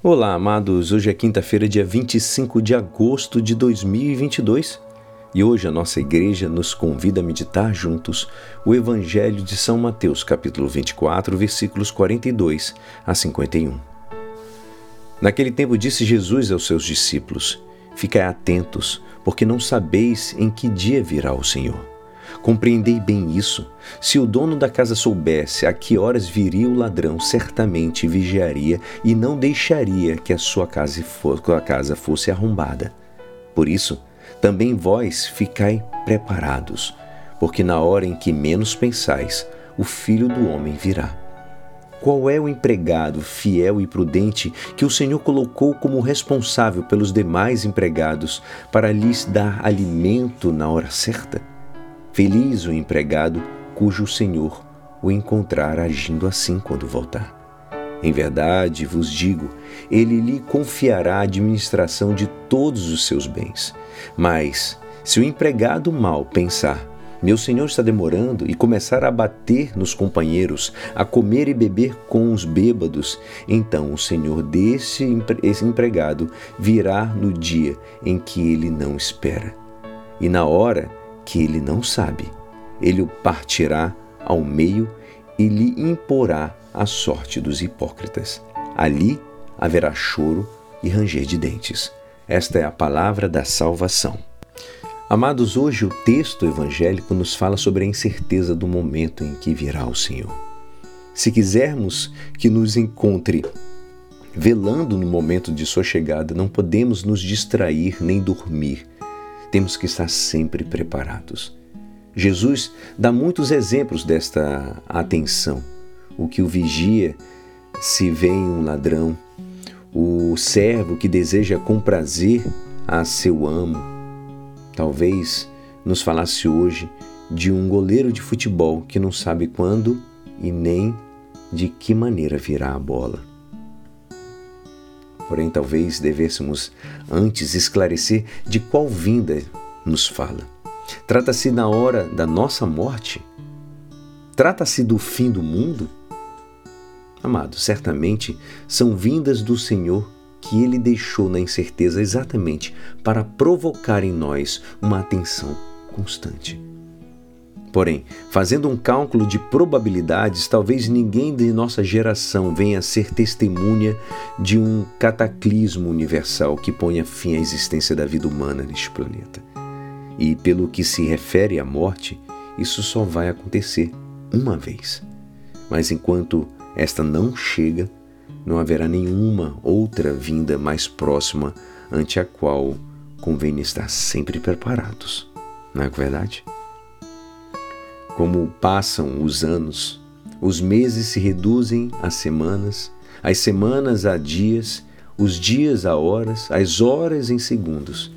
Olá, amados. Hoje é quinta-feira, dia 25 de agosto de 2022 e hoje a nossa igreja nos convida a meditar juntos o Evangelho de São Mateus, capítulo 24, versículos 42 a 51. Naquele tempo disse Jesus aos seus discípulos: Ficai atentos, porque não sabeis em que dia virá o Senhor. Compreendei bem isso. Se o dono da casa soubesse a que horas viria o ladrão, certamente vigiaria e não deixaria que a sua casa, a casa fosse arrombada. Por isso, também vós ficai preparados, porque na hora em que menos pensais, o filho do homem virá. Qual é o empregado fiel e prudente que o Senhor colocou como responsável pelos demais empregados para lhes dar alimento na hora certa? Feliz o empregado cujo senhor o encontrar agindo assim quando voltar. Em verdade vos digo, ele lhe confiará a administração de todos os seus bens. Mas, se o empregado mal pensar, meu senhor está demorando e começar a bater nos companheiros, a comer e beber com os bêbados, então o senhor desse esse empregado virá no dia em que ele não espera. E na hora que ele não sabe. Ele o partirá ao meio e lhe imporá a sorte dos hipócritas. Ali haverá choro e ranger de dentes. Esta é a palavra da salvação. Amados, hoje o texto evangélico nos fala sobre a incerteza do momento em que virá o Senhor. Se quisermos que nos encontre velando no momento de sua chegada, não podemos nos distrair nem dormir temos que estar sempre preparados. Jesus dá muitos exemplos desta atenção. O que o vigia se vem um ladrão, o servo que deseja comprazer a seu amo. Talvez nos falasse hoje de um goleiro de futebol que não sabe quando e nem de que maneira virá a bola. Porém, talvez devêssemos antes esclarecer de qual vinda nos fala. Trata-se na hora da nossa morte? Trata-se do fim do mundo? Amado, certamente são vindas do Senhor que ele deixou na incerteza exatamente para provocar em nós uma atenção constante. Porém, fazendo um cálculo de probabilidades, talvez ninguém de nossa geração venha a ser testemunha de um cataclismo universal que ponha fim à existência da vida humana neste planeta. E pelo que se refere à morte, isso só vai acontecer uma vez. Mas enquanto esta não chega, não haverá nenhuma outra vinda mais próxima ante a qual convém estar sempre preparados. Não é verdade? Como passam os anos, os meses se reduzem a semanas, as semanas a dias, os dias a horas, as horas em segundos,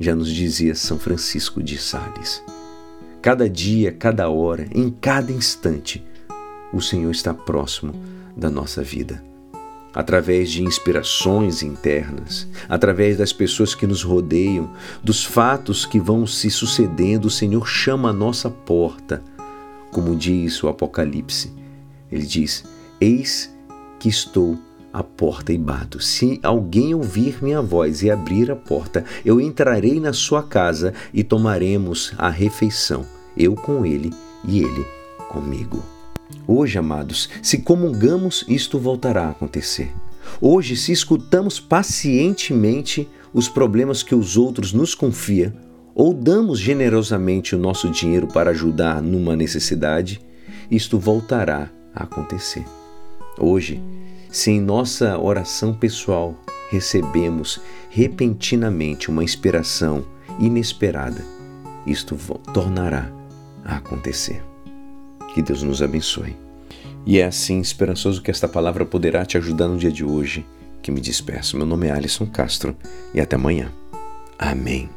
já nos dizia São Francisco de Sales. Cada dia, cada hora, em cada instante, o Senhor está próximo da nossa vida. Através de inspirações internas, através das pessoas que nos rodeiam, dos fatos que vão se sucedendo, o Senhor chama a nossa porta como diz o Apocalipse. Ele diz: Eis que estou à porta e bato. Se alguém ouvir minha voz e abrir a porta, eu entrarei na sua casa e tomaremos a refeição, eu com ele e ele comigo. Hoje, amados, se comungamos, isto voltará a acontecer. Hoje, se escutamos pacientemente os problemas que os outros nos confiam, ou damos generosamente o nosso dinheiro para ajudar numa necessidade, isto voltará a acontecer. Hoje, se em nossa oração pessoal recebemos repentinamente uma inspiração inesperada, isto tornará a acontecer. Que Deus nos abençoe. E é assim, esperançoso que esta palavra poderá te ajudar no dia de hoje, que me despeço. Meu nome é Alisson Castro e até amanhã. Amém.